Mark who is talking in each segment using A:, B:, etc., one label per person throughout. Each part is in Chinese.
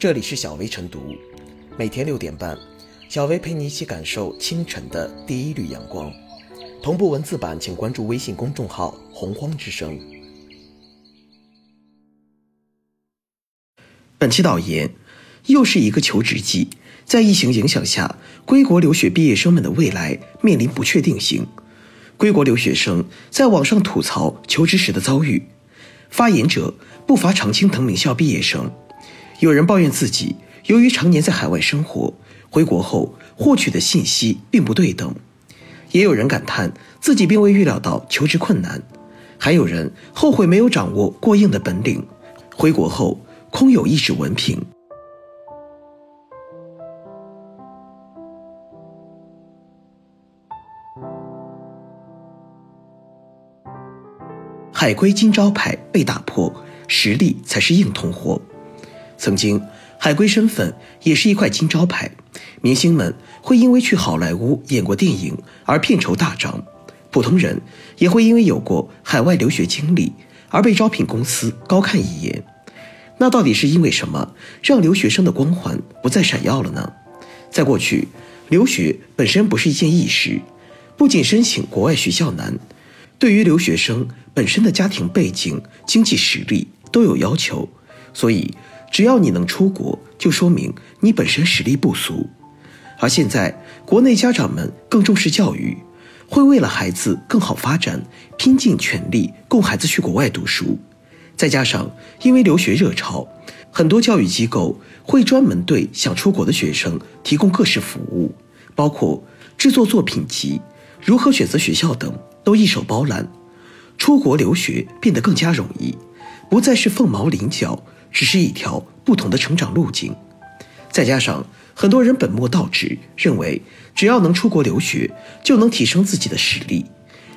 A: 这里是小薇晨读，每天六点半，小薇陪你一起感受清晨的第一缕阳光。同步文字版，请关注微信公众号“洪荒之声”。
B: 本期导言：又是一个求职季，在疫情影响下，归国留学毕业生们的未来面临不确定性。归国留学生在网上吐槽求职时的遭遇，发言者不乏常青藤名校毕业生。有人抱怨自己由于常年在海外生活，回国后获取的信息并不对等；也有人感叹自己并未预料到求职困难；还有人后悔没有掌握过硬的本领，回国后空有一纸文凭。海归金招牌被打破，实力才是硬通货。曾经，海归身份也是一块金招牌，明星们会因为去好莱坞演过电影而片酬大涨，普通人也会因为有过海外留学经历而被招聘公司高看一眼。那到底是因为什么让留学生的光环不再闪耀了呢？在过去，留学本身不是一件易事，不仅申请国外学校难。对于留学生本身的家庭背景、经济实力都有要求，所以只要你能出国，就说明你本身实力不俗。而现在，国内家长们更重视教育，会为了孩子更好发展，拼尽全力供孩子去国外读书。再加上因为留学热潮，很多教育机构会专门对想出国的学生提供各式服务，包括制作作品集、如何选择学校等。都一手包揽，出国留学变得更加容易，不再是凤毛麟角，只是一条不同的成长路径。再加上很多人本末倒置，认为只要能出国留学就能提升自己的实力，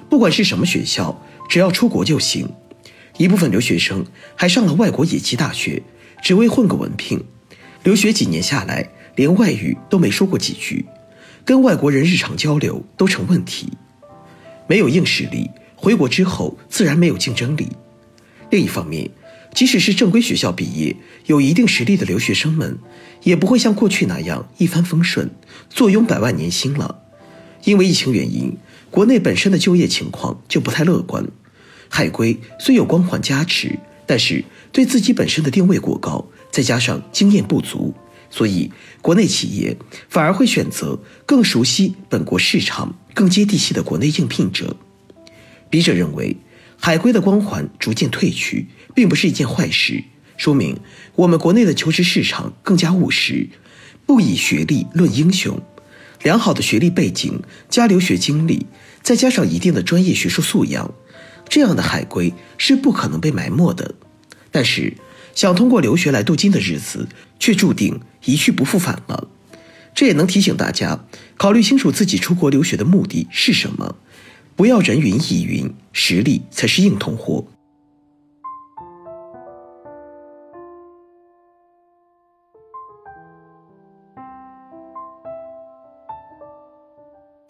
B: 不管是什么学校，只要出国就行。一部分留学生还上了外国野鸡大学，只为混个文凭。留学几年下来，连外语都没说过几句，跟外国人日常交流都成问题。没有硬实力，回国之后自然没有竞争力。另一方面，即使是正规学校毕业、有一定实力的留学生们，也不会像过去那样一帆风顺，坐拥百万年薪了。因为疫情原因，国内本身的就业情况就不太乐观。海归虽有光环加持，但是对自己本身的定位过高，再加上经验不足。所以，国内企业反而会选择更熟悉本国市场、更接地气的国内应聘者。笔者认为，海归的光环逐渐褪去，并不是一件坏事，说明我们国内的求职市场更加务实，不以学历论英雄。良好的学历背景加留学经历，再加上一定的专业学术素养，这样的海归是不可能被埋没的。但是，想通过留学来镀金的日子，却注定一去不复返了。这也能提醒大家，考虑清楚自己出国留学的目的是什么，不要人云亦云，实力才是硬通货。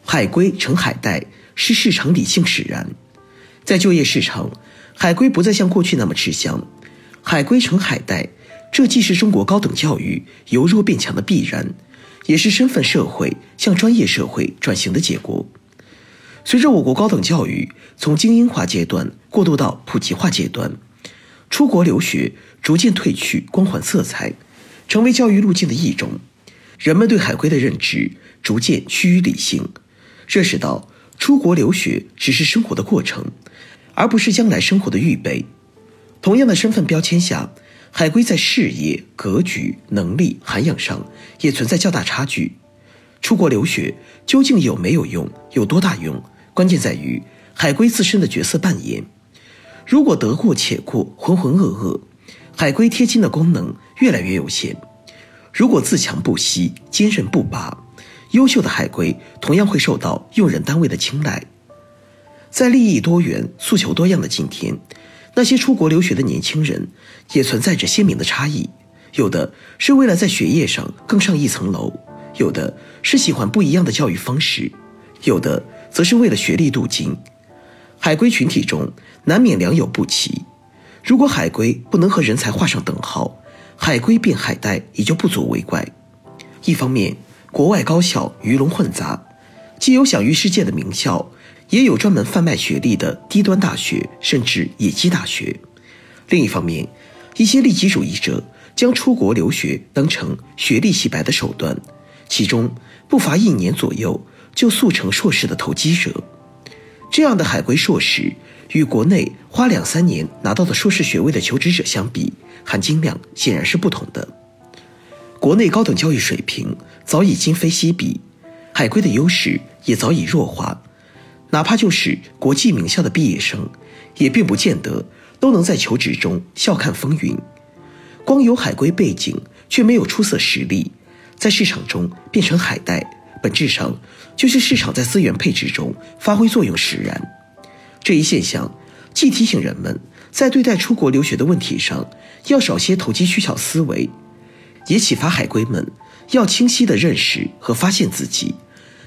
B: 海归成海带是市场理性使然，在就业市场，海归不再像过去那么吃香。海归成海带，这既是中国高等教育由弱变强的必然，也是身份社会向专业社会转型的结果。随着我国高等教育从精英化阶段过渡到普及化阶段，出国留学逐渐褪去光环色彩，成为教育路径的一种。人们对海归的认知逐渐趋于理性，认识到出国留学只是生活的过程，而不是将来生活的预备。同样的身份标签下，海归在事业、格局、能力、涵养上也存在较大差距。出国留学究竟有没有用？有多大用？关键在于海归自身的角色扮演。如果得过且过、浑浑噩噩，海归贴金的功能越来越有限；如果自强不息、坚韧不拔，优秀的海归同样会受到用人单位的青睐。在利益多元、诉求多样的今天。那些出国留学的年轻人，也存在着鲜明的差异。有的是为了在学业上更上一层楼，有的是喜欢不一样的教育方式，有的则是为了学历镀金。海归群体中难免良莠不齐。如果海归不能和人才画上等号，海归变海带也就不足为怪。一方面，国外高校鱼龙混杂，既有享誉世界的名校，也有专门贩卖学历的低端大学，甚至野鸡大学；另一方面，一些利己主义者将出国留学当成学历洗白的手段，其中不乏一年左右就速成硕士的投机者。这样的海归硕士，与国内花两三年拿到的硕士学位的求职者相比，含金量显然是不同的。国内高等教育水平早已今非昔比，海归的优势也早已弱化。哪怕就是国际名校的毕业生，也并不见得都能在求职中笑看风云。光有海归背景却没有出色实力，在市场中变成海带，本质上就是市场在资源配置中发挥作用使然。这一现象既提醒人们在对待出国留学的问题上要少些投机取巧思维。也启发海归们要清晰地认识和发现自己，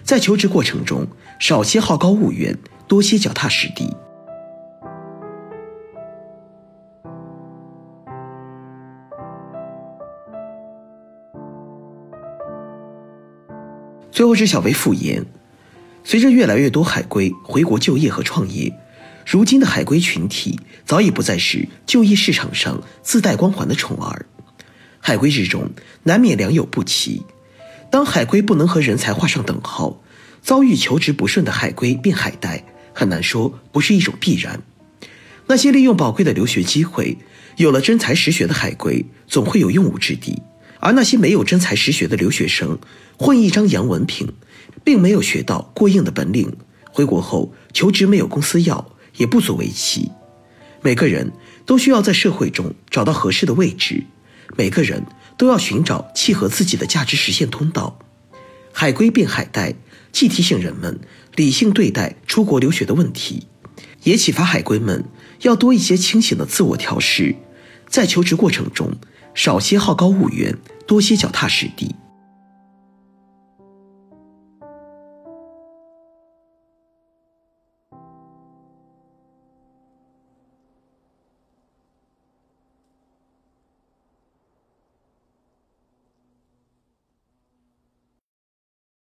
B: 在求职过程中少些好高骛远，多些脚踏实地。最后是小薇复言：随着越来越多海归回国就业和创业，如今的海归群体早已不再是就业市场上自带光环的宠儿。海归之中难免良莠不齐，当海归不能和人才画上等号，遭遇求职不顺的海归变海带，很难说不是一种必然。那些利用宝贵的留学机会，有了真才实学的海归，总会有用武之地；而那些没有真才实学的留学生，混一张洋文凭，并没有学到过硬的本领，回国后求职没有公司要，也不足为奇。每个人都需要在社会中找到合适的位置。每个人都要寻找契合自己的价值实现通道。海归变海带，既提醒人们理性对待出国留学的问题，也启发海归们要多一些清醒的自我调试，在求职过程中少些好高骛远，多些脚踏实地。